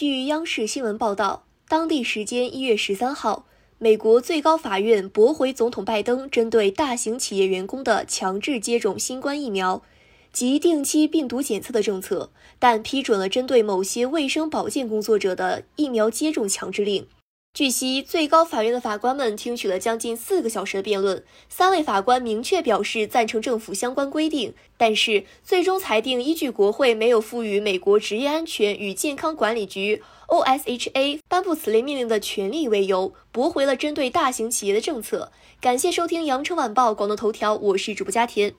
据央视新闻报道，当地时间一月十三号，美国最高法院驳回总统拜登针对大型企业员工的强制接种新冠疫苗及定期病毒检测的政策，但批准了针对某些卫生保健工作者的疫苗接种强制令。据悉，最高法院的法官们听取了将近四个小时的辩论，三位法官明确表示赞成政府相关规定，但是最终裁定依据国会没有赋予美国职业安全与健康管理局 （OSHA） 颁布此类命令的权利为由，驳回了针对大型企业的政策。感谢收听羊城晚报广东头条，我是主播佳田。